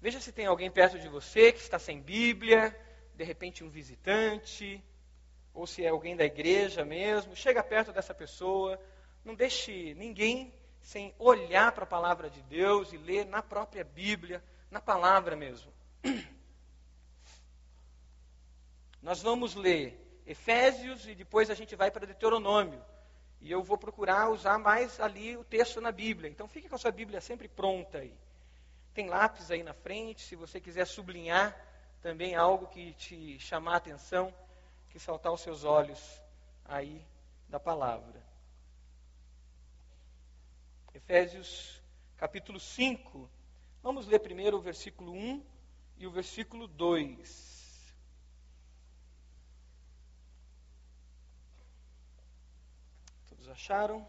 Veja se tem alguém perto de você que está sem Bíblia, de repente um visitante, ou se é alguém da igreja mesmo. Chega perto dessa pessoa, não deixe ninguém sem olhar para a palavra de Deus e ler na própria Bíblia, na palavra mesmo. Nós vamos ler Efésios e depois a gente vai para Deuteronômio. E eu vou procurar usar mais ali o texto na Bíblia. Então fique com a sua Bíblia sempre pronta aí. Tem lápis aí na frente, se você quiser sublinhar também algo que te chamar a atenção, que saltar os seus olhos aí da palavra. Efésios capítulo 5. Vamos ler primeiro o versículo 1 e o versículo 2. acharam?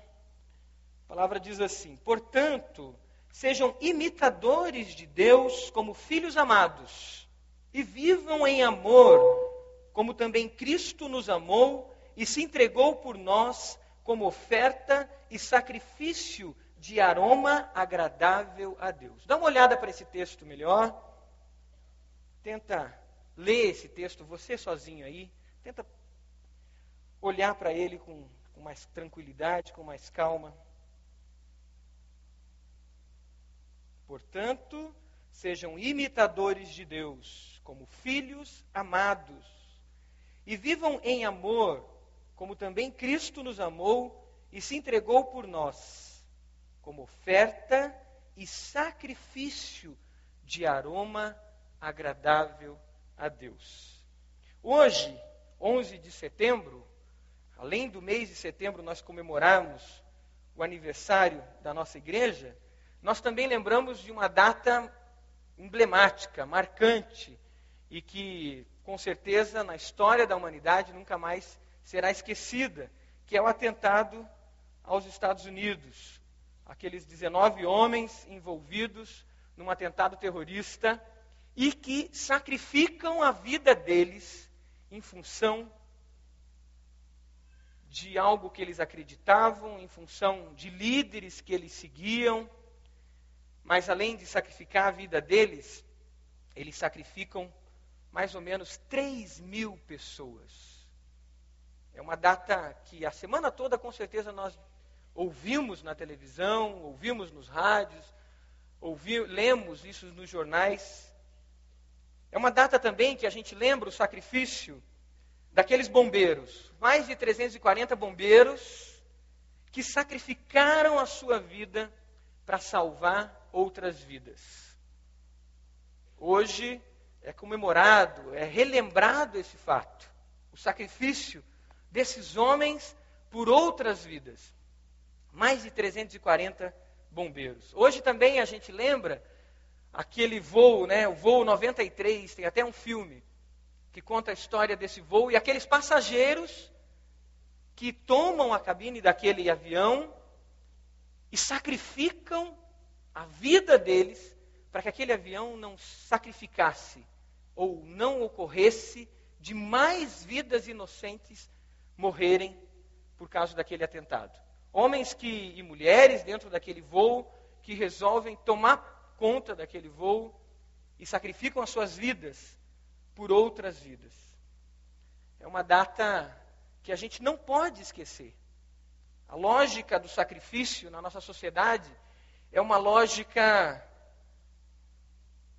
A palavra diz assim: Portanto, sejam imitadores de Deus como filhos amados, e vivam em amor, como também Cristo nos amou e se entregou por nós como oferta e sacrifício de aroma agradável a Deus. Dá uma olhada para esse texto melhor. Tenta ler esse texto você sozinho aí. Tenta olhar para ele com com mais tranquilidade, com mais calma. Portanto, sejam imitadores de Deus, como filhos amados, e vivam em amor, como também Cristo nos amou e se entregou por nós, como oferta e sacrifício de aroma agradável a Deus. Hoje, 11 de setembro, além do mês de setembro nós comemorarmos o aniversário da nossa igreja, nós também lembramos de uma data emblemática, marcante, e que, com certeza, na história da humanidade nunca mais será esquecida, que é o atentado aos Estados Unidos. Aqueles 19 homens envolvidos num atentado terrorista e que sacrificam a vida deles em função de algo que eles acreditavam, em função de líderes que eles seguiam. Mas além de sacrificar a vida deles, eles sacrificam mais ou menos 3 mil pessoas. É uma data que a semana toda, com certeza, nós ouvimos na televisão, ouvimos nos rádios, ouvi, lemos isso nos jornais. É uma data também que a gente lembra o sacrifício daqueles bombeiros, mais de 340 bombeiros, que sacrificaram a sua vida para salvar outras vidas. Hoje é comemorado, é relembrado esse fato, o sacrifício desses homens por outras vidas. Mais de 340 bombeiros. Hoje também a gente lembra aquele voo, né, o voo 93, tem até um filme que conta a história desse voo e aqueles passageiros que tomam a cabine daquele avião e sacrificam a vida deles para que aquele avião não sacrificasse ou não ocorresse de mais vidas inocentes morrerem por causa daquele atentado. Homens que, e mulheres dentro daquele voo que resolvem tomar conta daquele voo e sacrificam as suas vidas por outras vidas. É uma data que a gente não pode esquecer. A lógica do sacrifício na nossa sociedade é uma lógica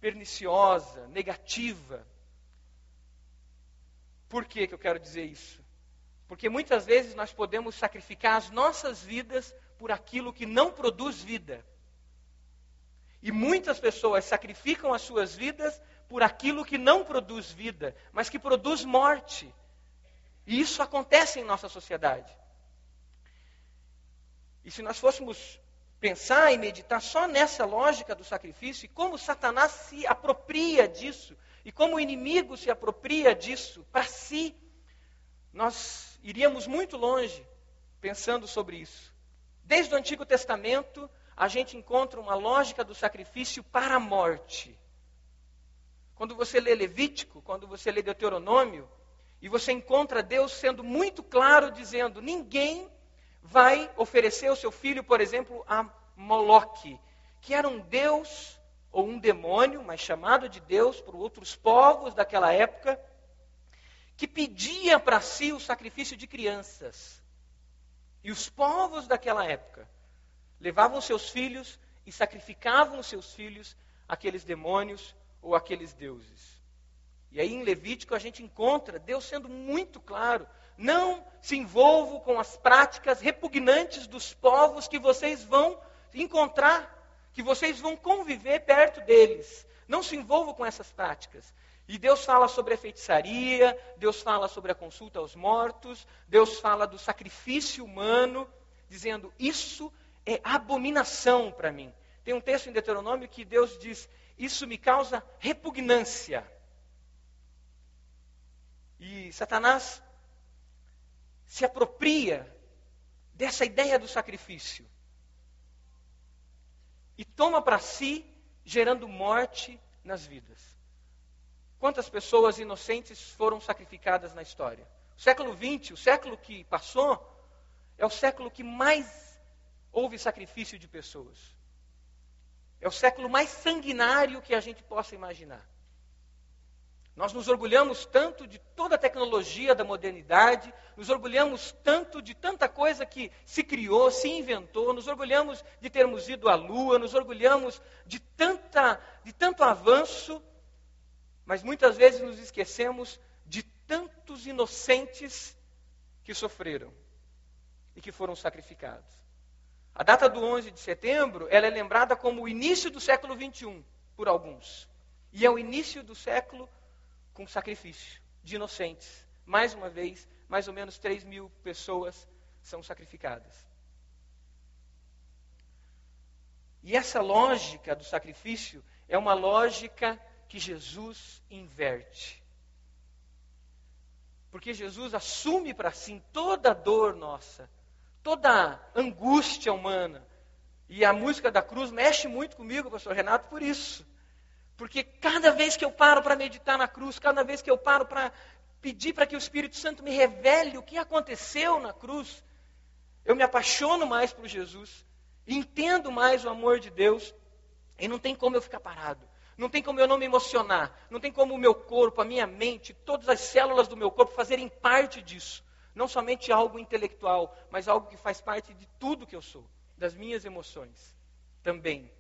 perniciosa, negativa. Por que, que eu quero dizer isso? Porque muitas vezes nós podemos sacrificar as nossas vidas por aquilo que não produz vida. E muitas pessoas sacrificam as suas vidas por aquilo que não produz vida, mas que produz morte. E isso acontece em nossa sociedade. E se nós fôssemos pensar e meditar só nessa lógica do sacrifício e como Satanás se apropria disso, e como o inimigo se apropria disso para si, nós iríamos muito longe pensando sobre isso. Desde o Antigo Testamento, a gente encontra uma lógica do sacrifício para a morte. Quando você lê Levítico, quando você lê Deuteronômio, e você encontra Deus sendo muito claro, dizendo: ninguém vai oferecer o seu filho, por exemplo, a Moloque, que era um Deus ou um demônio, mas chamado de Deus por outros povos daquela época, que pedia para si o sacrifício de crianças. E os povos daquela época levavam seus filhos e sacrificavam seus filhos àqueles demônios ou àqueles deuses. E aí em Levítico a gente encontra Deus sendo muito claro: não se envolvam com as práticas repugnantes dos povos que vocês vão encontrar, que vocês vão conviver perto deles. Não se envolvam com essas práticas. E Deus fala sobre a feitiçaria, Deus fala sobre a consulta aos mortos, Deus fala do sacrifício humano, dizendo: Isso é abominação para mim. Tem um texto em Deuteronômio que Deus diz: Isso me causa repugnância. E Satanás se apropria dessa ideia do sacrifício e toma para si, gerando morte nas vidas. Quantas pessoas inocentes foram sacrificadas na história? O século XX, o século que passou, é o século que mais houve sacrifício de pessoas. É o século mais sanguinário que a gente possa imaginar. Nós nos orgulhamos tanto de toda a tecnologia da modernidade, nos orgulhamos tanto de tanta coisa que se criou, se inventou, nos orgulhamos de termos ido à lua, nos orgulhamos de, tanta, de tanto avanço, mas muitas vezes nos esquecemos de tantos inocentes que sofreram e que foram sacrificados. A data do 11 de setembro, ela é lembrada como o início do século 21 por alguns. E é o início do século com sacrifício de inocentes. Mais uma vez, mais ou menos 3 mil pessoas são sacrificadas. E essa lógica do sacrifício é uma lógica que Jesus inverte. Porque Jesus assume para si toda a dor nossa, toda a angústia humana. E a música da cruz mexe muito comigo, pastor Renato, por isso. Porque cada vez que eu paro para meditar na cruz, cada vez que eu paro para pedir para que o Espírito Santo me revele o que aconteceu na cruz, eu me apaixono mais por Jesus, entendo mais o amor de Deus, e não tem como eu ficar parado. Não tem como eu não me emocionar. Não tem como o meu corpo, a minha mente, todas as células do meu corpo fazerem parte disso. Não somente algo intelectual, mas algo que faz parte de tudo que eu sou, das minhas emoções também.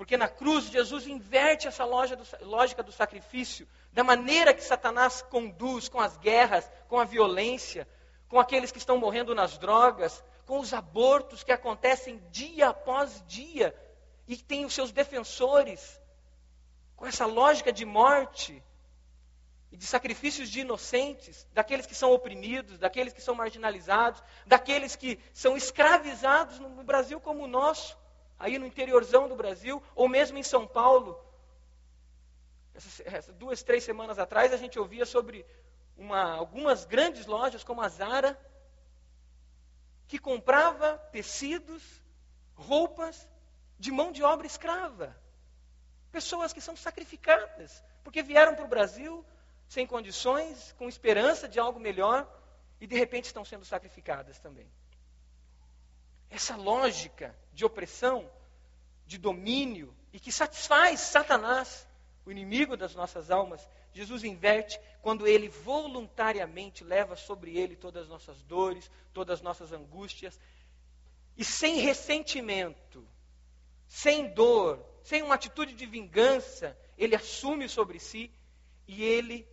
Porque na cruz Jesus inverte essa lógica do sacrifício, da maneira que Satanás conduz com as guerras, com a violência, com aqueles que estão morrendo nas drogas, com os abortos que acontecem dia após dia e tem os seus defensores, com essa lógica de morte e de sacrifícios de inocentes, daqueles que são oprimidos, daqueles que são marginalizados, daqueles que são escravizados no Brasil como o nosso aí no interiorzão do Brasil, ou mesmo em São Paulo. Essas, essas duas, três semanas atrás, a gente ouvia sobre uma, algumas grandes lojas, como a Zara, que comprava tecidos, roupas de mão de obra escrava. Pessoas que são sacrificadas, porque vieram para o Brasil sem condições, com esperança de algo melhor, e de repente estão sendo sacrificadas também. Essa lógica de opressão, de domínio, e que satisfaz Satanás, o inimigo das nossas almas, Jesus inverte quando ele voluntariamente leva sobre ele todas as nossas dores, todas as nossas angústias, e sem ressentimento, sem dor, sem uma atitude de vingança, ele assume sobre si e ele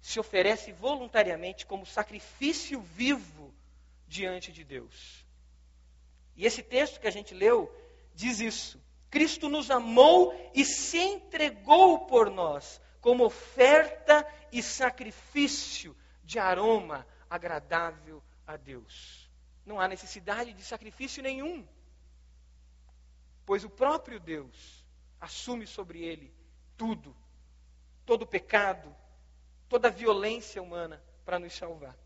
se oferece voluntariamente como sacrifício vivo diante de Deus. E esse texto que a gente leu diz isso. Cristo nos amou e se entregou por nós como oferta e sacrifício de aroma agradável a Deus. Não há necessidade de sacrifício nenhum, pois o próprio Deus assume sobre ele tudo, todo pecado, toda violência humana para nos salvar.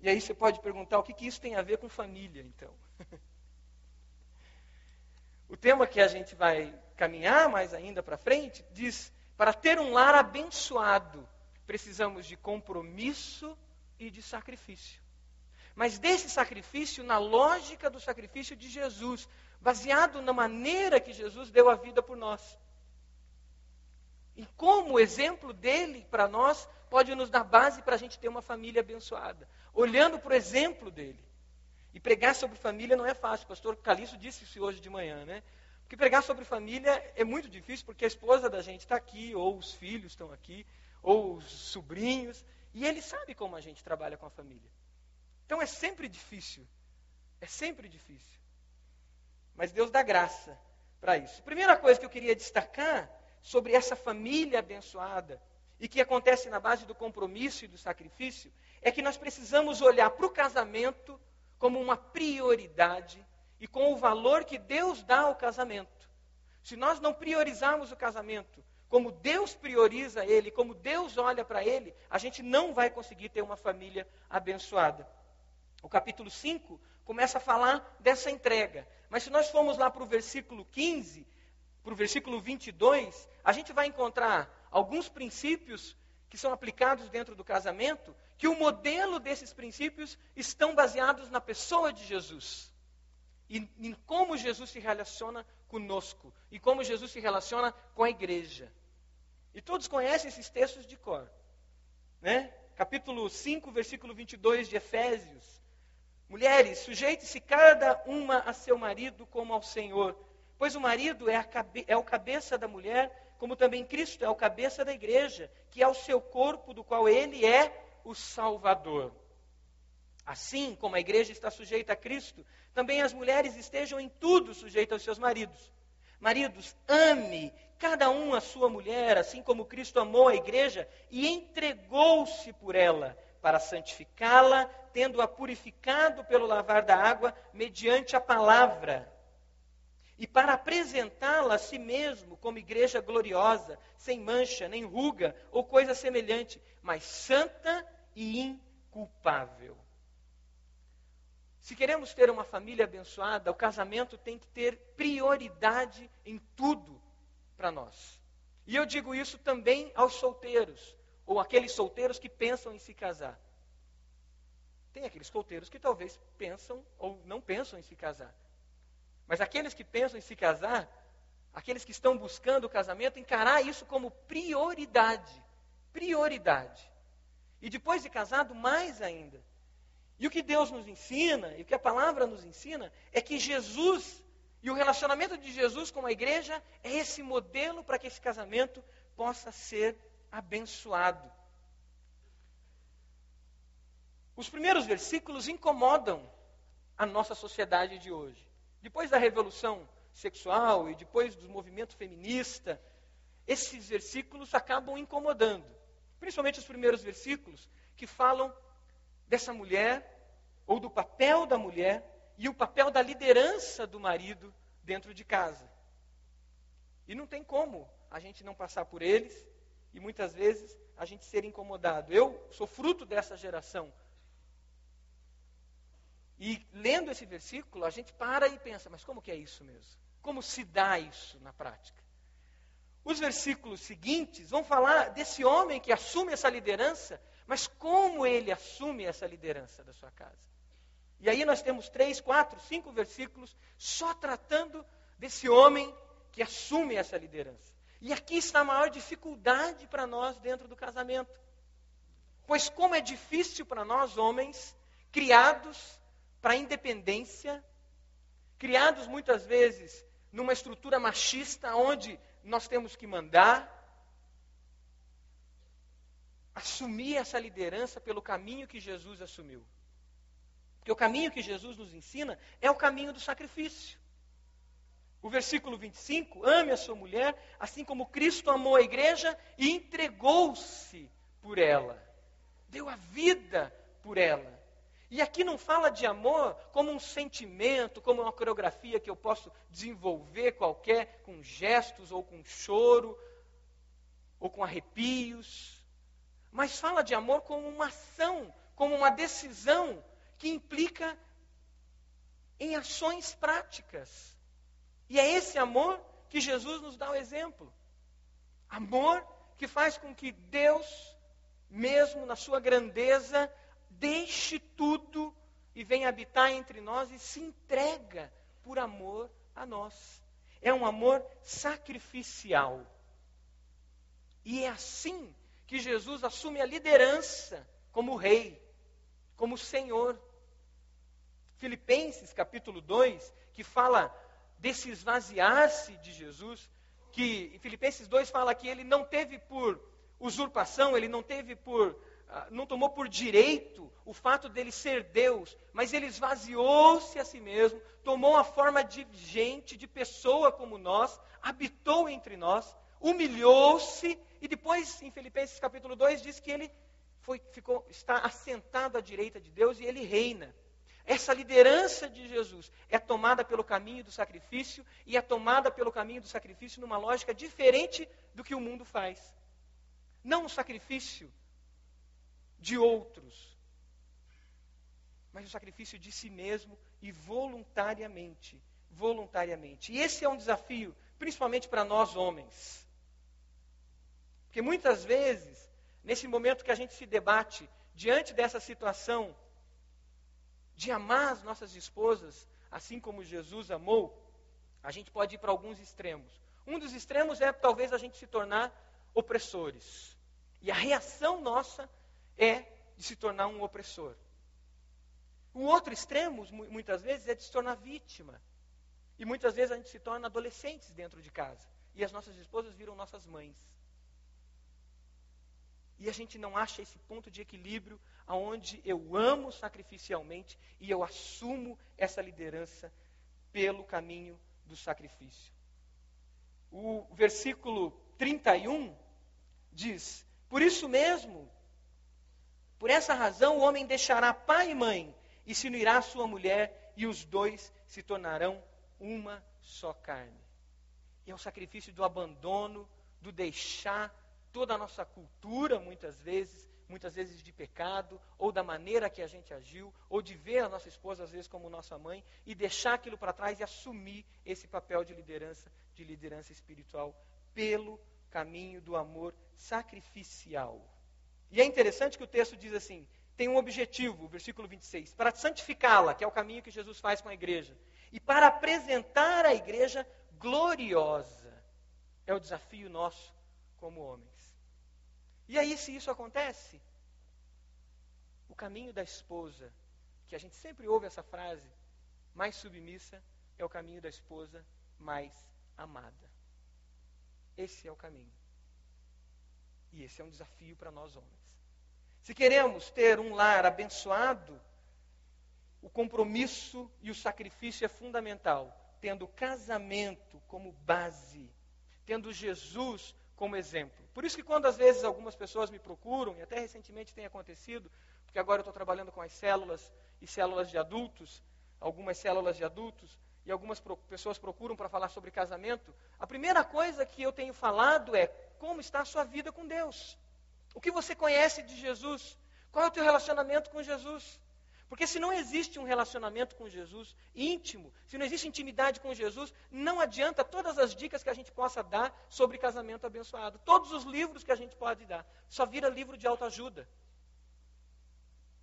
E aí você pode perguntar o que, que isso tem a ver com família, então. O tema que a gente vai caminhar mais ainda para frente diz: para ter um lar abençoado, precisamos de compromisso e de sacrifício. Mas desse sacrifício, na lógica do sacrifício de Jesus, baseado na maneira que Jesus deu a vida por nós. E como o exemplo dele para nós pode nos dar base para a gente ter uma família abençoada. Olhando para o exemplo dele. E pregar sobre família não é fácil. O pastor Calixto disse isso hoje de manhã, né? Porque pregar sobre família é muito difícil, porque a esposa da gente está aqui, ou os filhos estão aqui, ou os sobrinhos, e ele sabe como a gente trabalha com a família. Então é sempre difícil. É sempre difícil. Mas Deus dá graça para isso. Primeira coisa que eu queria destacar sobre essa família abençoada e que acontece na base do compromisso e do sacrifício é que nós precisamos olhar para o casamento como uma prioridade e com o valor que Deus dá ao casamento. Se nós não priorizarmos o casamento como Deus prioriza ele, como Deus olha para ele, a gente não vai conseguir ter uma família abençoada. O capítulo 5 começa a falar dessa entrega. Mas se nós formos lá para o versículo 15, para o versículo 22, a gente vai encontrar alguns princípios que são aplicados dentro do casamento, que o modelo desses princípios estão baseados na pessoa de Jesus. E em como Jesus se relaciona conosco. E como Jesus se relaciona com a igreja. E todos conhecem esses textos de cor. Né? Capítulo 5, versículo 22 de Efésios. Mulheres, sujeite-se cada uma a seu marido como ao Senhor. Pois o marido é, cabe é o cabeça da mulher como também Cristo é o cabeça da igreja, que é o seu corpo, do qual ele é o Salvador. Assim como a igreja está sujeita a Cristo, também as mulheres estejam em tudo sujeitas aos seus maridos. Maridos, ame cada um a sua mulher, assim como Cristo amou a igreja e entregou-se por ela, para santificá-la, tendo-a purificado pelo lavar da água, mediante a palavra e para apresentá-la a si mesmo como igreja gloriosa, sem mancha, nem ruga ou coisa semelhante, mas santa e inculpável. Se queremos ter uma família abençoada, o casamento tem que ter prioridade em tudo para nós. E eu digo isso também aos solteiros, ou aqueles solteiros que pensam em se casar. Tem aqueles solteiros que talvez pensam ou não pensam em se casar. Mas aqueles que pensam em se casar, aqueles que estão buscando o casamento, encarar isso como prioridade. Prioridade. E depois de casado, mais ainda. E o que Deus nos ensina, e o que a palavra nos ensina, é que Jesus e o relacionamento de Jesus com a igreja é esse modelo para que esse casamento possa ser abençoado. Os primeiros versículos incomodam a nossa sociedade de hoje. Depois da revolução sexual e depois do movimento feminista, esses versículos acabam incomodando. Principalmente os primeiros versículos que falam dessa mulher, ou do papel da mulher, e o papel da liderança do marido dentro de casa. E não tem como a gente não passar por eles e muitas vezes a gente ser incomodado. Eu sou fruto dessa geração e lendo esse versículo, a gente para e pensa, mas como que é isso mesmo? Como se dá isso na prática? Os versículos seguintes vão falar desse homem que assume essa liderança, mas como ele assume essa liderança da sua casa. E aí nós temos três, quatro, cinco versículos só tratando desse homem que assume essa liderança. E aqui está a maior dificuldade para nós dentro do casamento. Pois como é difícil para nós, homens, criados para a independência, criados muitas vezes numa estrutura machista onde nós temos que mandar, assumir essa liderança pelo caminho que Jesus assumiu. Porque o caminho que Jesus nos ensina é o caminho do sacrifício. O versículo 25: ame a sua mulher, assim como Cristo amou a igreja e entregou-se por ela, deu a vida por ela. E aqui não fala de amor como um sentimento, como uma coreografia que eu posso desenvolver qualquer, com gestos ou com choro, ou com arrepios. Mas fala de amor como uma ação, como uma decisão que implica em ações práticas. E é esse amor que Jesus nos dá o exemplo. Amor que faz com que Deus, mesmo na sua grandeza, deixe tudo e vem habitar entre nós e se entrega por amor a nós. É um amor sacrificial. E é assim que Jesus assume a liderança como rei, como Senhor. Filipenses capítulo 2, que fala desse esvaziar-se de Jesus, que Filipenses 2 fala que ele não teve por usurpação, ele não teve por não tomou por direito o fato dele ser Deus, mas ele esvaziou-se a si mesmo, tomou a forma de gente, de pessoa como nós, habitou entre nós, humilhou-se e depois em Filipenses capítulo 2 diz que ele foi, ficou, está assentado à direita de Deus e ele reina. Essa liderança de Jesus é tomada pelo caminho do sacrifício e é tomada pelo caminho do sacrifício numa lógica diferente do que o mundo faz. Não o sacrifício de outros, mas o sacrifício de si mesmo e voluntariamente. Voluntariamente. E esse é um desafio, principalmente para nós homens. Porque muitas vezes, nesse momento que a gente se debate diante dessa situação de amar as nossas esposas, assim como Jesus amou, a gente pode ir para alguns extremos. Um dos extremos é talvez a gente se tornar opressores. E a reação nossa é de se tornar um opressor. O outro extremo, muitas vezes, é de se tornar vítima. E muitas vezes a gente se torna adolescentes dentro de casa. E as nossas esposas viram nossas mães. E a gente não acha esse ponto de equilíbrio aonde eu amo sacrificialmente e eu assumo essa liderança pelo caminho do sacrifício. O versículo 31 diz: Por isso mesmo, por essa razão, o homem deixará pai e mãe e se unirá à sua mulher, e os dois se tornarão uma só carne. E é o sacrifício do abandono, do deixar toda a nossa cultura, muitas vezes, muitas vezes de pecado, ou da maneira que a gente agiu, ou de ver a nossa esposa, às vezes, como nossa mãe, e deixar aquilo para trás e assumir esse papel de liderança, de liderança espiritual, pelo caminho do amor sacrificial. E é interessante que o texto diz assim: tem um objetivo, o versículo 26, para santificá-la, que é o caminho que Jesus faz com a igreja, e para apresentar a igreja gloriosa. É o desafio nosso como homens. E aí, se isso acontece, o caminho da esposa, que a gente sempre ouve essa frase, mais submissa, é o caminho da esposa mais amada. Esse é o caminho. E esse é um desafio para nós homens. Se queremos ter um lar abençoado, o compromisso e o sacrifício é fundamental, tendo o casamento como base, tendo Jesus como exemplo. Por isso que quando às vezes algumas pessoas me procuram, e até recentemente tem acontecido, porque agora eu estou trabalhando com as células e células de adultos, algumas células de adultos, e algumas pro, pessoas procuram para falar sobre casamento, a primeira coisa que eu tenho falado é como está a sua vida com Deus. O que você conhece de Jesus? Qual é o teu relacionamento com Jesus? Porque se não existe um relacionamento com Jesus íntimo, se não existe intimidade com Jesus, não adianta todas as dicas que a gente possa dar sobre casamento abençoado. Todos os livros que a gente pode dar. Só vira livro de autoajuda.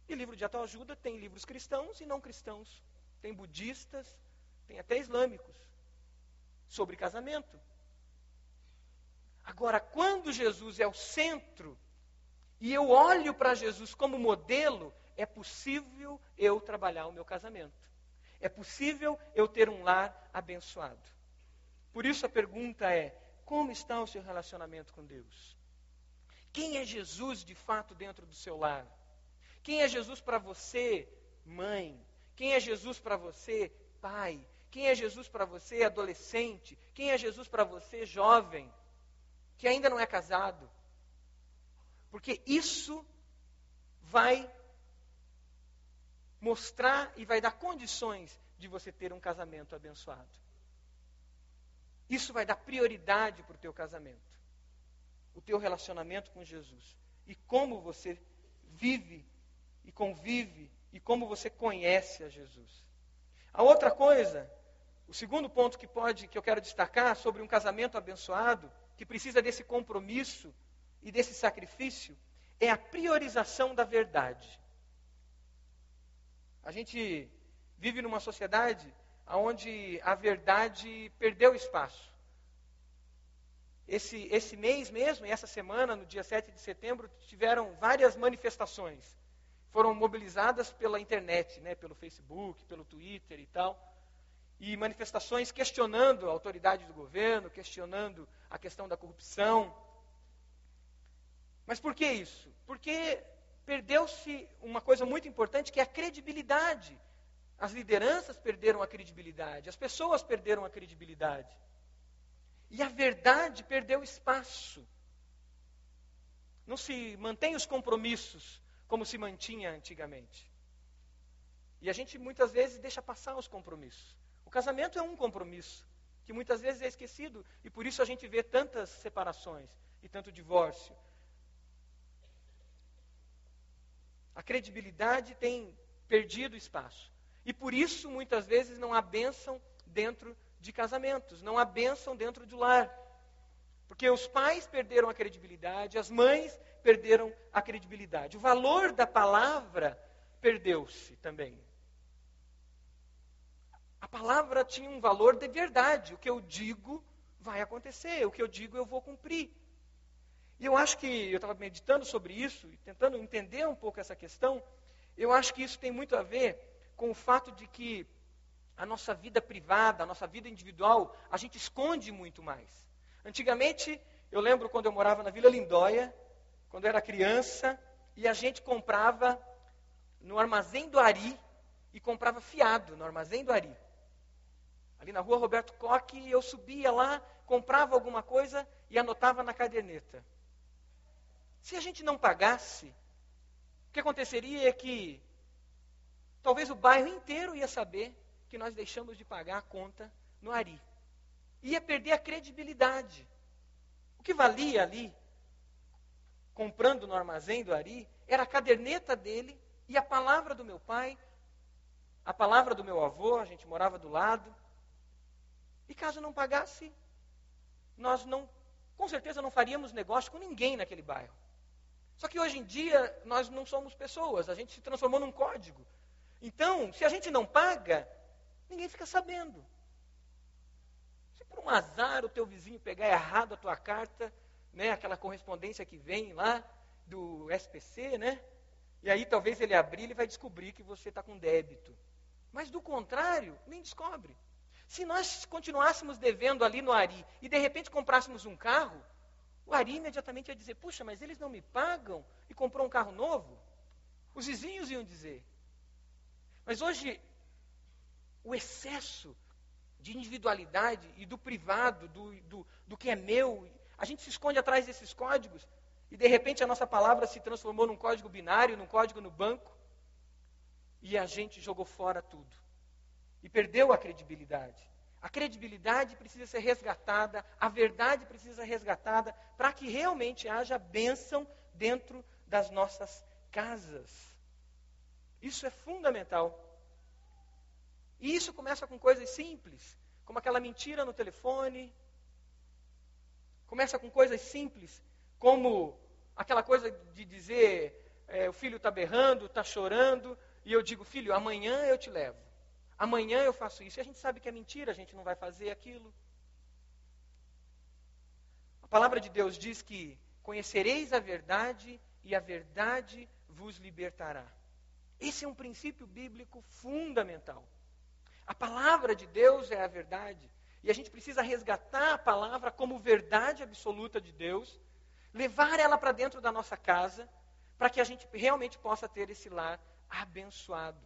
E livro de autoajuda tem livros cristãos e não cristãos. Tem budistas, tem até islâmicos. Sobre casamento. Agora, quando Jesus é o centro e eu olho para Jesus como modelo, é possível eu trabalhar o meu casamento. É possível eu ter um lar abençoado. Por isso a pergunta é: como está o seu relacionamento com Deus? Quem é Jesus de fato dentro do seu lar? Quem é Jesus para você, mãe? Quem é Jesus para você, pai? Quem é Jesus para você, adolescente? Quem é Jesus para você, jovem, que ainda não é casado? Porque isso vai mostrar e vai dar condições de você ter um casamento abençoado. Isso vai dar prioridade para o teu casamento. O teu relacionamento com Jesus. E como você vive e convive e como você conhece a Jesus. A outra coisa, o segundo ponto que pode que eu quero destacar sobre um casamento abençoado, que precisa desse compromisso e desse sacrifício é a priorização da verdade. A gente vive numa sociedade onde a verdade perdeu espaço. Esse, esse mês mesmo, e essa semana, no dia 7 de setembro, tiveram várias manifestações. Foram mobilizadas pela internet, né, pelo Facebook, pelo Twitter e tal. E manifestações questionando a autoridade do governo, questionando a questão da corrupção. Mas por que isso? Porque perdeu-se uma coisa muito importante que é a credibilidade. As lideranças perderam a credibilidade, as pessoas perderam a credibilidade. E a verdade perdeu espaço. Não se mantém os compromissos como se mantinha antigamente. E a gente muitas vezes deixa passar os compromissos. O casamento é um compromisso que muitas vezes é esquecido e por isso a gente vê tantas separações e tanto divórcio. A credibilidade tem perdido espaço. E por isso, muitas vezes, não há bênção dentro de casamentos, não há bênção dentro do lar. Porque os pais perderam a credibilidade, as mães perderam a credibilidade. O valor da palavra perdeu-se também. A palavra tinha um valor de verdade. O que eu digo vai acontecer, o que eu digo eu vou cumprir. E eu acho que, eu estava meditando sobre isso e tentando entender um pouco essa questão, eu acho que isso tem muito a ver com o fato de que a nossa vida privada, a nossa vida individual, a gente esconde muito mais. Antigamente, eu lembro quando eu morava na Vila Lindóia, quando eu era criança, e a gente comprava no armazém do Ari e comprava fiado no armazém do Ari. Ali na rua Roberto Coque, eu subia lá, comprava alguma coisa e anotava na caderneta. Se a gente não pagasse, o que aconteceria é que talvez o bairro inteiro ia saber que nós deixamos de pagar a conta no Ari. Ia perder a credibilidade. O que valia ali, comprando no armazém do Ari, era a caderneta dele e a palavra do meu pai, a palavra do meu avô, a gente morava do lado. E caso não pagasse, nós não, com certeza não faríamos negócio com ninguém naquele bairro. Só que hoje em dia nós não somos pessoas, a gente se transformou num código. Então, se a gente não paga, ninguém fica sabendo. Se por um azar o teu vizinho pegar errado a tua carta, né, aquela correspondência que vem lá do SPC, né? E aí talvez ele abrir, ele vai descobrir que você está com débito. Mas do contrário, nem descobre. Se nós continuássemos devendo ali no Ari e de repente comprássemos um carro, o Ari imediatamente ia dizer: Puxa, mas eles não me pagam e comprou um carro novo? Os vizinhos iam dizer. Mas hoje, o excesso de individualidade e do privado, do, do, do que é meu, a gente se esconde atrás desses códigos e de repente a nossa palavra se transformou num código binário, num código no banco e a gente jogou fora tudo e perdeu a credibilidade. A credibilidade precisa ser resgatada, a verdade precisa ser resgatada para que realmente haja bênção dentro das nossas casas. Isso é fundamental. E isso começa com coisas simples, como aquela mentira no telefone. Começa com coisas simples, como aquela coisa de dizer: é, o filho está berrando, está chorando, e eu digo, filho, amanhã eu te levo. Amanhã eu faço isso. E a gente sabe que é mentira, a gente não vai fazer aquilo. A palavra de Deus diz que conhecereis a verdade e a verdade vos libertará. Esse é um princípio bíblico fundamental. A palavra de Deus é a verdade. E a gente precisa resgatar a palavra como verdade absoluta de Deus, levar ela para dentro da nossa casa, para que a gente realmente possa ter esse lar abençoado.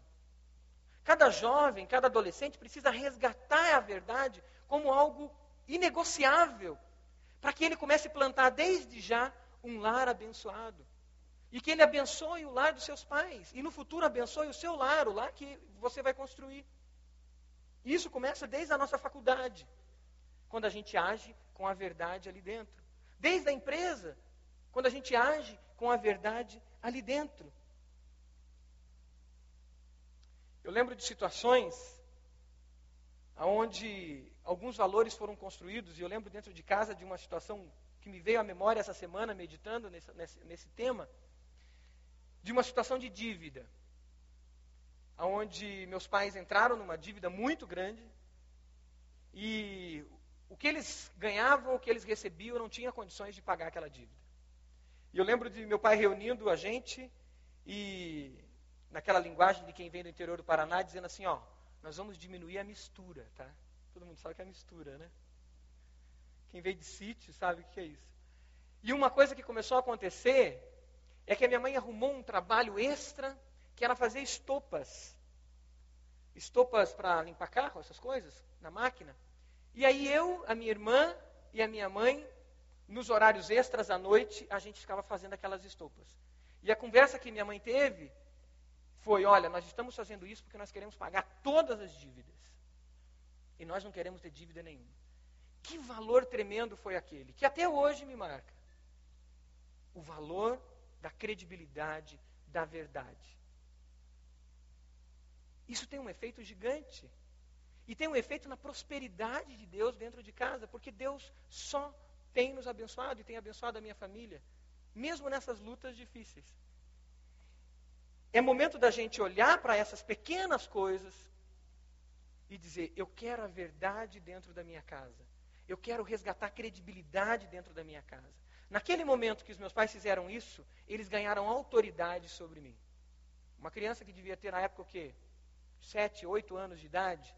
Cada jovem, cada adolescente precisa resgatar a verdade como algo inegociável, para que ele comece a plantar desde já um lar abençoado. E que ele abençoe o lar dos seus pais. E no futuro abençoe o seu lar, o lar que você vai construir. Isso começa desde a nossa faculdade, quando a gente age com a verdade ali dentro. Desde a empresa, quando a gente age com a verdade ali dentro. Eu lembro de situações onde alguns valores foram construídos, e eu lembro dentro de casa de uma situação que me veio à memória essa semana, meditando nesse, nesse, nesse tema, de uma situação de dívida. onde meus pais entraram numa dívida muito grande e o que eles ganhavam, o que eles recebiam, não tinha condições de pagar aquela dívida. E eu lembro de meu pai reunindo a gente e naquela linguagem de quem vem do interior do Paraná, dizendo assim, ó, nós vamos diminuir a mistura, tá? Todo mundo sabe que é mistura, né? Quem veio de sítio sabe o que é isso. E uma coisa que começou a acontecer é que a minha mãe arrumou um trabalho extra, que era fazer estopas. Estopas para limpar carro, essas coisas, na máquina. E aí eu, a minha irmã e a minha mãe, nos horários extras à noite, a gente ficava fazendo aquelas estopas. E a conversa que minha mãe teve foi: olha, nós estamos fazendo isso porque nós queremos pagar todas as dívidas. E nós não queremos ter dívida nenhuma. Que valor tremendo foi aquele, que até hoje me marca. O valor da credibilidade, da verdade. Isso tem um efeito gigante. E tem um efeito na prosperidade de Deus dentro de casa, porque Deus só tem nos abençoado e tem abençoado a minha família, mesmo nessas lutas difíceis. É momento da gente olhar para essas pequenas coisas e dizer: eu quero a verdade dentro da minha casa. Eu quero resgatar credibilidade dentro da minha casa. Naquele momento que os meus pais fizeram isso, eles ganharam autoridade sobre mim. Uma criança que devia ter na época o quê? Sete, oito anos de idade.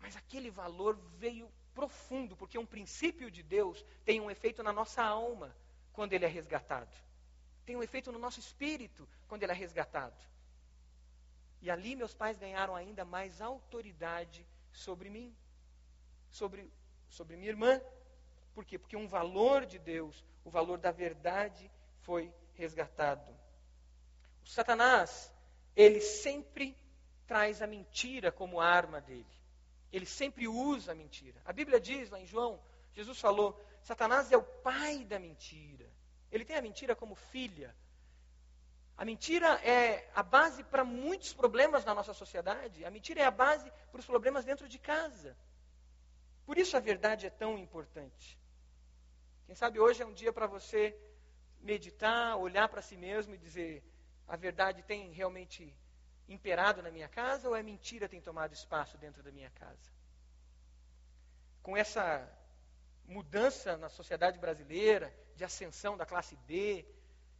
Mas aquele valor veio profundo, porque um princípio de Deus tem um efeito na nossa alma quando ele é resgatado. Tem um efeito no nosso espírito quando ele é resgatado. E ali meus pais ganharam ainda mais autoridade sobre mim sobre, sobre minha irmã. Por quê? Porque um valor de Deus, o valor da verdade foi resgatado. O Satanás, ele sempre traz a mentira como arma dele. Ele sempre usa a mentira. A Bíblia diz lá em João, Jesus falou: Satanás é o pai da mentira. Ele tem a mentira como filha. A mentira é a base para muitos problemas na nossa sociedade. A mentira é a base para os problemas dentro de casa. Por isso a verdade é tão importante. Quem sabe hoje é um dia para você meditar, olhar para si mesmo e dizer: a verdade tem realmente imperado na minha casa ou é mentira tem tomado espaço dentro da minha casa? Com essa mudança na sociedade brasileira, de ascensão da classe D,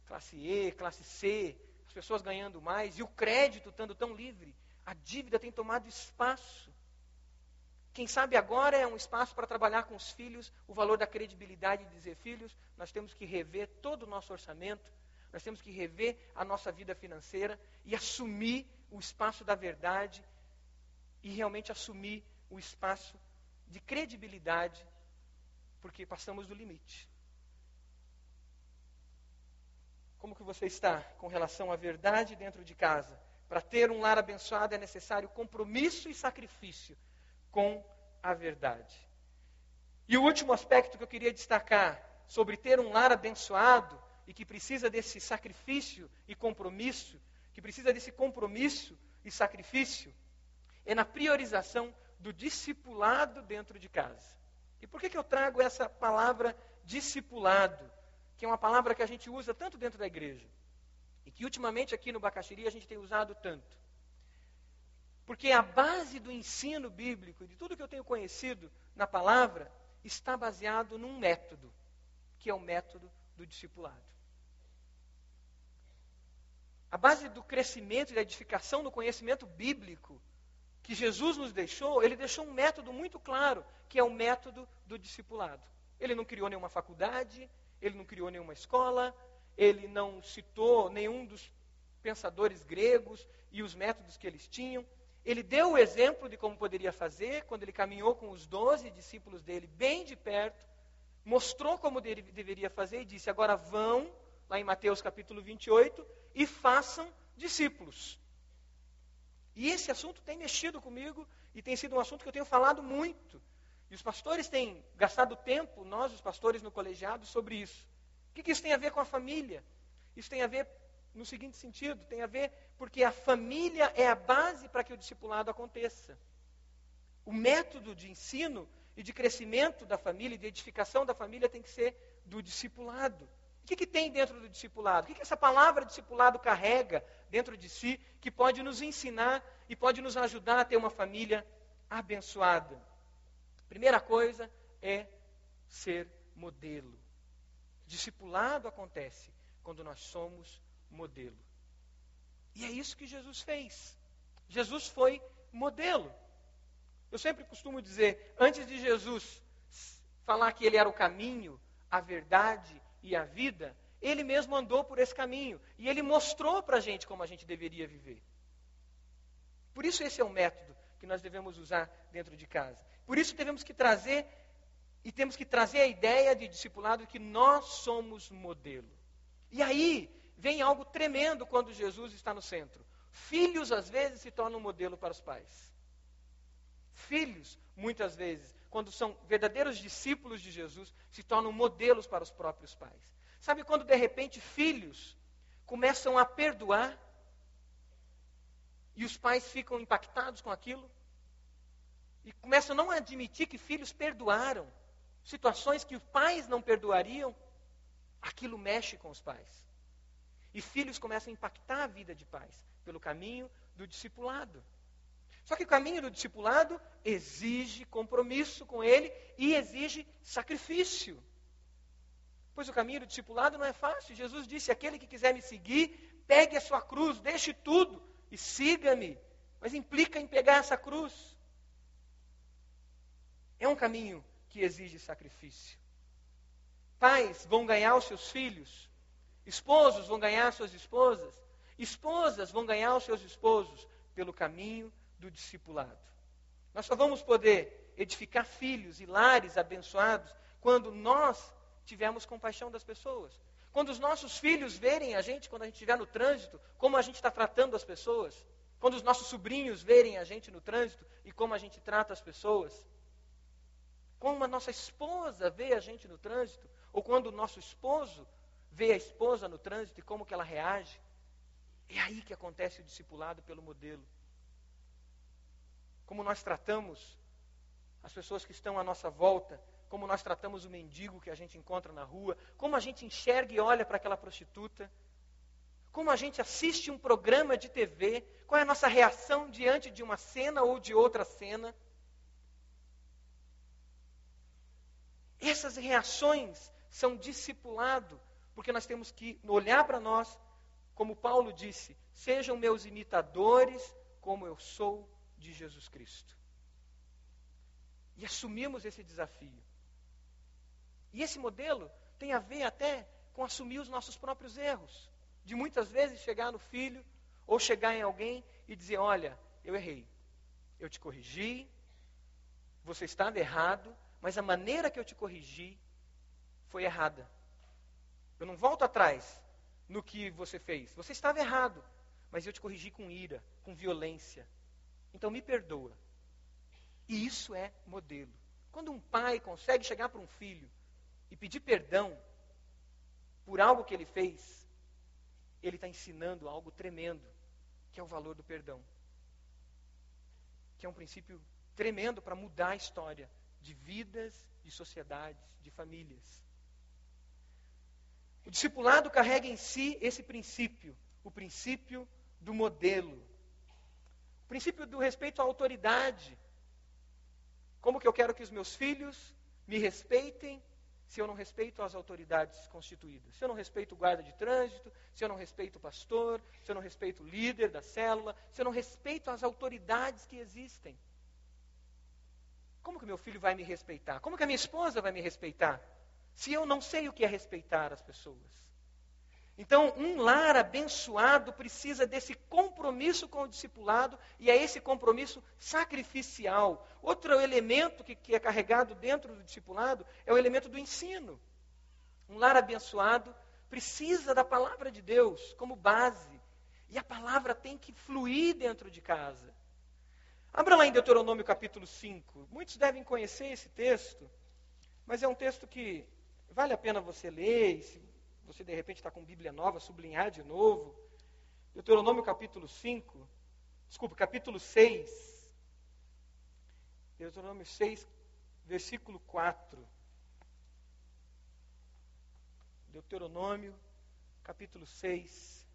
classe E, classe C, as pessoas ganhando mais e o crédito estando tão livre, a dívida tem tomado espaço. Quem sabe agora é um espaço para trabalhar com os filhos o valor da credibilidade e dizer: filhos, nós temos que rever todo o nosso orçamento, nós temos que rever a nossa vida financeira e assumir o espaço da verdade e realmente assumir o espaço de credibilidade, porque passamos do limite. Como que você está com relação à verdade dentro de casa? Para ter um lar abençoado é necessário compromisso e sacrifício com a verdade. E o último aspecto que eu queria destacar sobre ter um lar abençoado e que precisa desse sacrifício e compromisso, que precisa desse compromisso e sacrifício, é na priorização do discipulado dentro de casa. E por que, que eu trago essa palavra discipulado, que é uma palavra que a gente usa tanto dentro da igreja, e que ultimamente aqui no Bacaxiri a gente tem usado tanto? Porque a base do ensino bíblico, de tudo que eu tenho conhecido na palavra, está baseado num método, que é o método do discipulado. A base do crescimento e da edificação do conhecimento bíblico que Jesus nos deixou, ele deixou um método muito claro, que é o método do discipulado. Ele não criou nenhuma faculdade, ele não criou nenhuma escola, ele não citou nenhum dos pensadores gregos e os métodos que eles tinham. Ele deu o exemplo de como poderia fazer quando ele caminhou com os doze discípulos dele bem de perto, mostrou como ele deveria fazer e disse: Agora vão, lá em Mateus capítulo 28, e façam discípulos. E esse assunto tem mexido comigo e tem sido um assunto que eu tenho falado muito. E os pastores têm gastado tempo, nós, os pastores no colegiado, sobre isso. O que, que isso tem a ver com a família? Isso tem a ver no seguinte sentido: tem a ver porque a família é a base para que o discipulado aconteça. O método de ensino e de crescimento da família, de edificação da família, tem que ser do discipulado. O que, que tem dentro do discipulado? O que, que essa palavra discipulado carrega dentro de si que pode nos ensinar e pode nos ajudar a ter uma família abençoada. Primeira coisa é ser modelo. Discipulado acontece quando nós somos modelo. E é isso que Jesus fez. Jesus foi modelo. Eu sempre costumo dizer, antes de Jesus falar que ele era o caminho, a verdade e a vida, ele mesmo andou por esse caminho. E ele mostrou para a gente como a gente deveria viver. Por isso, esse é o método que nós devemos usar dentro de casa. Por isso, devemos que trazer e temos que trazer a ideia de discipulado que nós somos modelo. E aí vem algo tremendo quando Jesus está no centro. Filhos, às vezes, se tornam modelo para os pais. Filhos, muitas vezes, quando são verdadeiros discípulos de Jesus, se tornam modelos para os próprios pais. Sabe quando, de repente, filhos começam a perdoar e os pais ficam impactados com aquilo? E começam a não admitir que filhos perdoaram situações que os pais não perdoariam, aquilo mexe com os pais. E filhos começam a impactar a vida de pais pelo caminho do discipulado. Só que o caminho do discipulado exige compromisso com ele e exige sacrifício. Pois o caminho do discipulado não é fácil. Jesus disse: aquele que quiser me seguir, pegue a sua cruz, deixe tudo e siga-me. Mas implica em pegar essa cruz. É um caminho que exige sacrifício. Pais vão ganhar os seus filhos, esposos vão ganhar suas esposas, esposas vão ganhar os seus esposos pelo caminho do discipulado. Nós só vamos poder edificar filhos e lares abençoados quando nós tivermos compaixão das pessoas. Quando os nossos filhos verem a gente, quando a gente estiver no trânsito, como a gente está tratando as pessoas. Quando os nossos sobrinhos verem a gente no trânsito e como a gente trata as pessoas. Como a nossa esposa vê a gente no trânsito, ou quando o nosso esposo vê a esposa no trânsito e como que ela reage. É aí que acontece o discipulado pelo modelo. Como nós tratamos as pessoas que estão à nossa volta, como nós tratamos o mendigo que a gente encontra na rua, como a gente enxerga e olha para aquela prostituta, como a gente assiste um programa de TV, qual é a nossa reação diante de uma cena ou de outra cena. Essas reações são discipulado, porque nós temos que olhar para nós, como Paulo disse, sejam meus imitadores, como eu sou de Jesus Cristo. E assumimos esse desafio. E esse modelo tem a ver até com assumir os nossos próprios erros. De muitas vezes chegar no filho ou chegar em alguém e dizer: Olha, eu errei, eu te corrigi, você estava errado, mas a maneira que eu te corrigi foi errada. Eu não volto atrás no que você fez. Você estava errado, mas eu te corrigi com ira, com violência. Então me perdoa. E isso é modelo. Quando um pai consegue chegar para um filho e pedir perdão por algo que ele fez, ele está ensinando algo tremendo, que é o valor do perdão. Que é um princípio tremendo para mudar a história de vidas, de sociedades, de famílias. O discipulado carrega em si esse princípio, o princípio do modelo. O princípio do respeito à autoridade. Como que eu quero que os meus filhos me respeitem se eu não respeito as autoridades constituídas? Se eu não respeito o guarda de trânsito, se eu não respeito o pastor, se eu não respeito o líder da célula, se eu não respeito as autoridades que existem. Como que meu filho vai me respeitar? Como que a minha esposa vai me respeitar? Se eu não sei o que é respeitar as pessoas. Então, um lar abençoado precisa desse compromisso com o discipulado e é esse compromisso sacrificial. Outro elemento que, que é carregado dentro do discipulado é o elemento do ensino. Um lar abençoado precisa da palavra de Deus como base. E a palavra tem que fluir dentro de casa. Abra lá em Deuteronômio capítulo 5. Muitos devem conhecer esse texto, mas é um texto que vale a pena você ler, você de repente está com Bíblia nova, sublinhar de novo. Deuteronômio capítulo 5, desculpa, capítulo 6. Deuteronômio 6, versículo 4. Deuteronômio capítulo 6,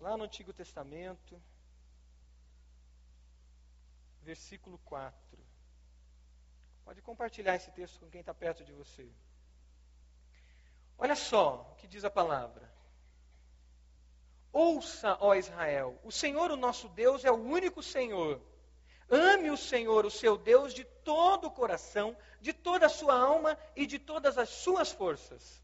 lá no Antigo Testamento, versículo 4. Pode compartilhar esse texto com quem está perto de você. Olha só o que diz a palavra. Ouça, ó Israel, o Senhor, o nosso Deus, é o único Senhor. Ame o Senhor, o seu Deus, de todo o coração, de toda a sua alma e de todas as suas forças.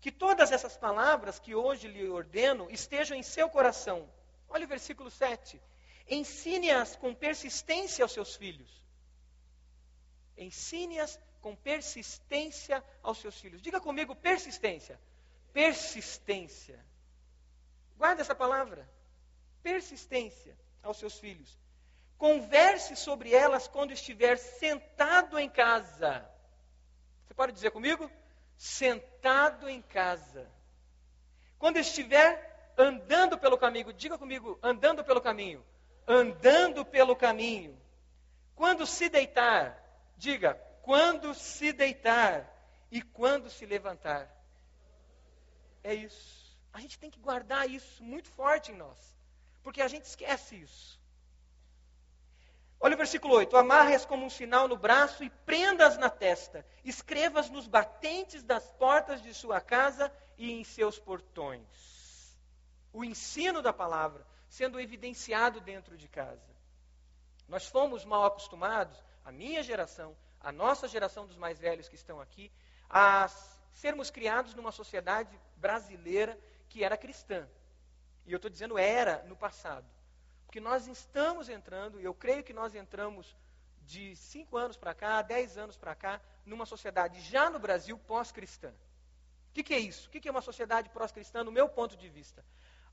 Que todas essas palavras que hoje lhe ordeno estejam em seu coração. Olha o versículo 7. Ensine-as com persistência aos seus filhos. Ensine-as com persistência aos seus filhos. Diga comigo, persistência. Persistência. Guarda essa palavra. Persistência aos seus filhos. Converse sobre elas quando estiver sentado em casa. Você pode dizer comigo? Sentado em casa. Quando estiver andando pelo caminho, diga comigo, andando pelo caminho. Andando pelo caminho. Quando se deitar, diga, quando se deitar e quando se levantar. É isso. A gente tem que guardar isso muito forte em nós, porque a gente esquece isso. Olha o versículo 8: Amarre-as como um sinal no braço e prendas na testa, escrevas nos batentes das portas de sua casa e em seus portões. O ensino da palavra sendo evidenciado dentro de casa. Nós fomos mal acostumados, a minha geração, a nossa geração dos mais velhos que estão aqui, a sermos criados numa sociedade brasileira que era cristã. E eu estou dizendo era no passado. Porque nós estamos entrando, e eu creio que nós entramos de cinco anos para cá, dez anos para cá, numa sociedade já no Brasil pós-cristã. O que, que, é isso? O que, que é uma sociedade pós-cristã, no meu ponto de vista?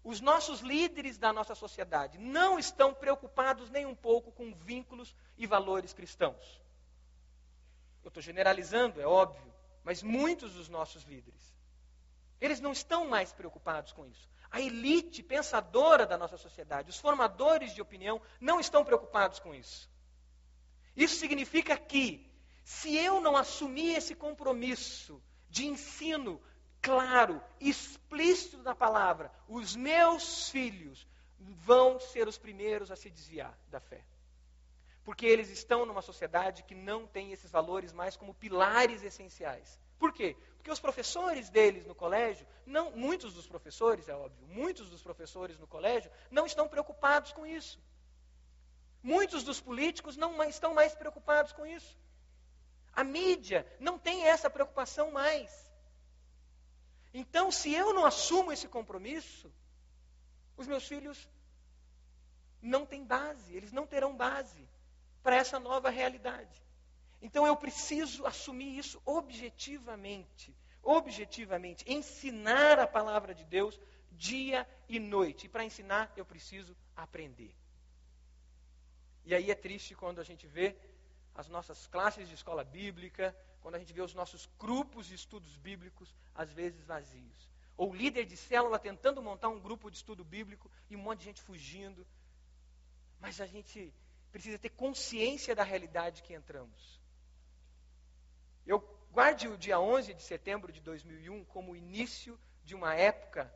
Os nossos líderes da nossa sociedade não estão preocupados nem um pouco com vínculos e valores cristãos. Eu estou generalizando, é óbvio, mas muitos dos nossos líderes, eles não estão mais preocupados com isso. A elite pensadora da nossa sociedade, os formadores de opinião, não estão preocupados com isso. Isso significa que, se eu não assumir esse compromisso de ensino claro, explícito da palavra, os meus filhos vão ser os primeiros a se desviar da fé. Porque eles estão numa sociedade que não tem esses valores mais como pilares essenciais. Por quê? Porque os professores deles no colégio, não, muitos dos professores, é óbvio, muitos dos professores no colégio não estão preocupados com isso. Muitos dos políticos não estão mais preocupados com isso. A mídia não tem essa preocupação mais. Então, se eu não assumo esse compromisso, os meus filhos não têm base, eles não terão base para essa nova realidade. Então eu preciso assumir isso objetivamente. Objetivamente. Ensinar a palavra de Deus dia e noite. E para ensinar, eu preciso aprender. E aí é triste quando a gente vê as nossas classes de escola bíblica, quando a gente vê os nossos grupos de estudos bíblicos, às vezes vazios. Ou líder de célula tentando montar um grupo de estudo bíblico e um monte de gente fugindo. Mas a gente precisa ter consciência da realidade que entramos. Eu guarde o dia 11 de setembro de 2001 como o início de uma época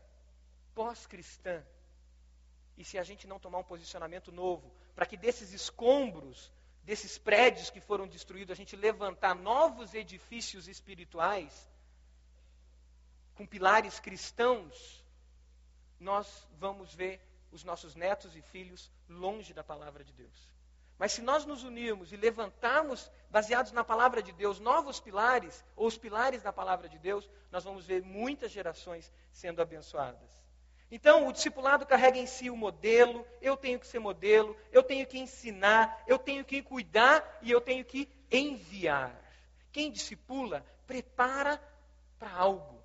pós-cristã. E se a gente não tomar um posicionamento novo, para que desses escombros, desses prédios que foram destruídos, a gente levantar novos edifícios espirituais, com pilares cristãos, nós vamos ver os nossos netos e filhos longe da palavra de Deus. Mas se nós nos unirmos e levantarmos, baseados na palavra de Deus, novos pilares, ou os pilares da palavra de Deus, nós vamos ver muitas gerações sendo abençoadas. Então, o discipulado carrega em si o modelo, eu tenho que ser modelo, eu tenho que ensinar, eu tenho que cuidar e eu tenho que enviar. Quem discipula, prepara para algo.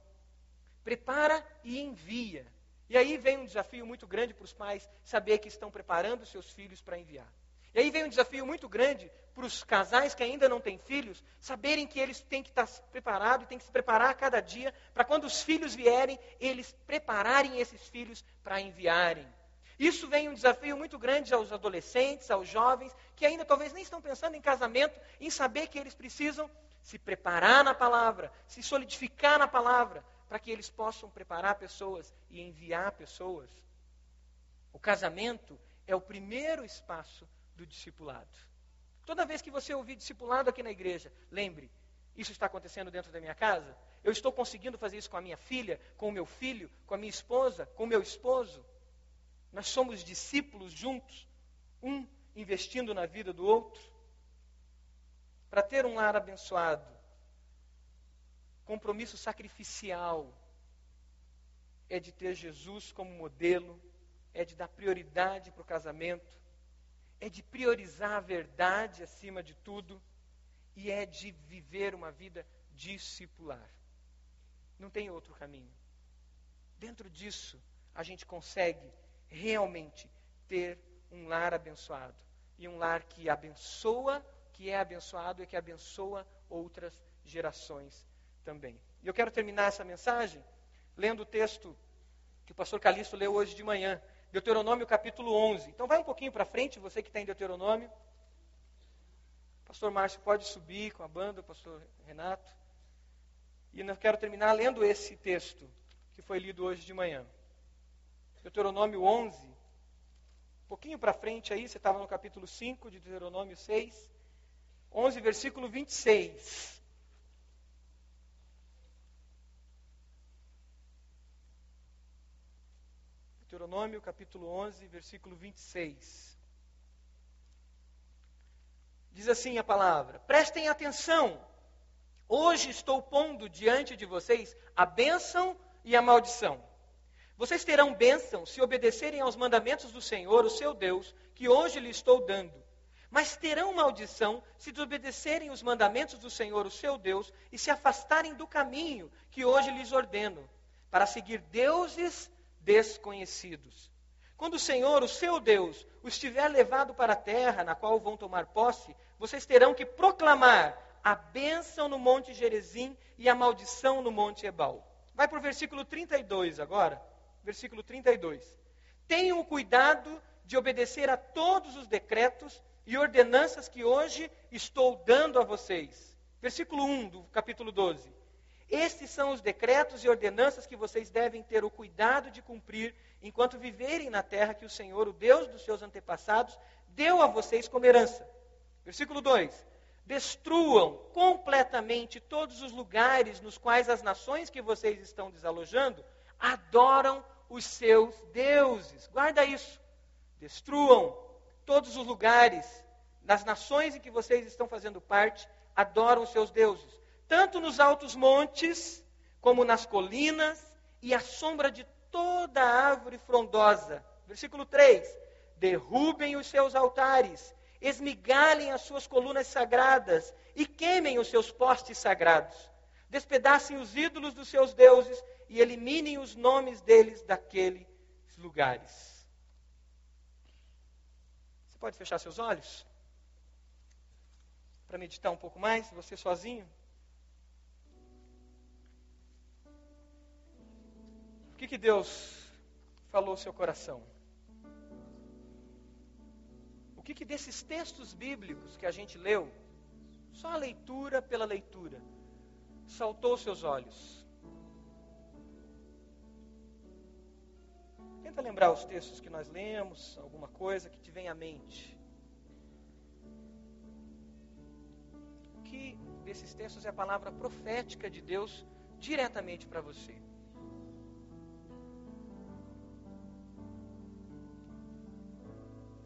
Prepara e envia. E aí vem um desafio muito grande para os pais saber que estão preparando seus filhos para enviar. E aí vem um desafio muito grande para os casais que ainda não têm filhos, saberem que eles têm que estar preparados, têm que se preparar a cada dia, para quando os filhos vierem, eles prepararem esses filhos para enviarem. Isso vem um desafio muito grande aos adolescentes, aos jovens, que ainda talvez nem estão pensando em casamento, em saber que eles precisam se preparar na palavra, se solidificar na palavra, para que eles possam preparar pessoas e enviar pessoas. O casamento é o primeiro espaço do discipulado. Toda vez que você ouvir discipulado aqui na igreja, lembre, isso está acontecendo dentro da minha casa? Eu estou conseguindo fazer isso com a minha filha, com o meu filho, com a minha esposa, com o meu esposo? Nós somos discípulos juntos, um investindo na vida do outro. Para ter um lar abençoado, compromisso sacrificial é de ter Jesus como modelo, é de dar prioridade para o casamento, é de priorizar a verdade acima de tudo e é de viver uma vida discipular. Não tem outro caminho. Dentro disso, a gente consegue realmente ter um lar abençoado. E um lar que abençoa, que é abençoado e que abençoa outras gerações também. E eu quero terminar essa mensagem lendo o texto que o pastor Calixto leu hoje de manhã, Deuteronômio capítulo 11. Então vai um pouquinho para frente, você que está em Deuteronômio. Pastor Márcio pode subir com a banda, pastor Renato. E eu quero terminar lendo esse texto que foi lido hoje de manhã. Deuteronômio 11. Um pouquinho para frente aí, você estava no capítulo 5 de Deuteronômio 6. 11, versículo 26. Deuteronômio capítulo 11, versículo 26. Diz assim a palavra: Prestem atenção. Hoje estou pondo diante de vocês a bênção e a maldição. Vocês terão bênção se obedecerem aos mandamentos do Senhor, o seu Deus, que hoje lhe estou dando. Mas terão maldição se desobedecerem os mandamentos do Senhor, o seu Deus, e se afastarem do caminho que hoje lhes ordeno, para seguir deuses desconhecidos. Quando o Senhor, o seu Deus, os tiver levado para a terra na qual vão tomar posse, vocês terão que proclamar a bênção no monte Gerezim e a maldição no monte Ebal. Vai para o versículo 32 agora. Versículo 32. Tenham cuidado de obedecer a todos os decretos e ordenanças que hoje estou dando a vocês. Versículo 1 do capítulo 12. Estes são os decretos e ordenanças que vocês devem ter o cuidado de cumprir enquanto viverem na terra que o Senhor, o Deus dos seus antepassados, deu a vocês como herança. Versículo 2: Destruam completamente todos os lugares nos quais as nações que vocês estão desalojando adoram os seus deuses. Guarda isso. Destruam todos os lugares nas nações em que vocês estão fazendo parte, adoram os seus deuses tanto nos altos montes, como nas colinas, e à sombra de toda árvore frondosa. Versículo 3: Derrubem os seus altares, esmigalhem as suas colunas sagradas e queimem os seus postes sagrados. Despedacem os ídolos dos seus deuses e eliminem os nomes deles daqueles lugares. Você pode fechar seus olhos? Para meditar um pouco mais, você sozinho? Que, que Deus falou ao seu coração? O que, que desses textos bíblicos que a gente leu, só a leitura pela leitura, saltou aos seus olhos? Tenta lembrar os textos que nós lemos, alguma coisa que te vem à mente. O que desses textos é a palavra profética de Deus diretamente para você?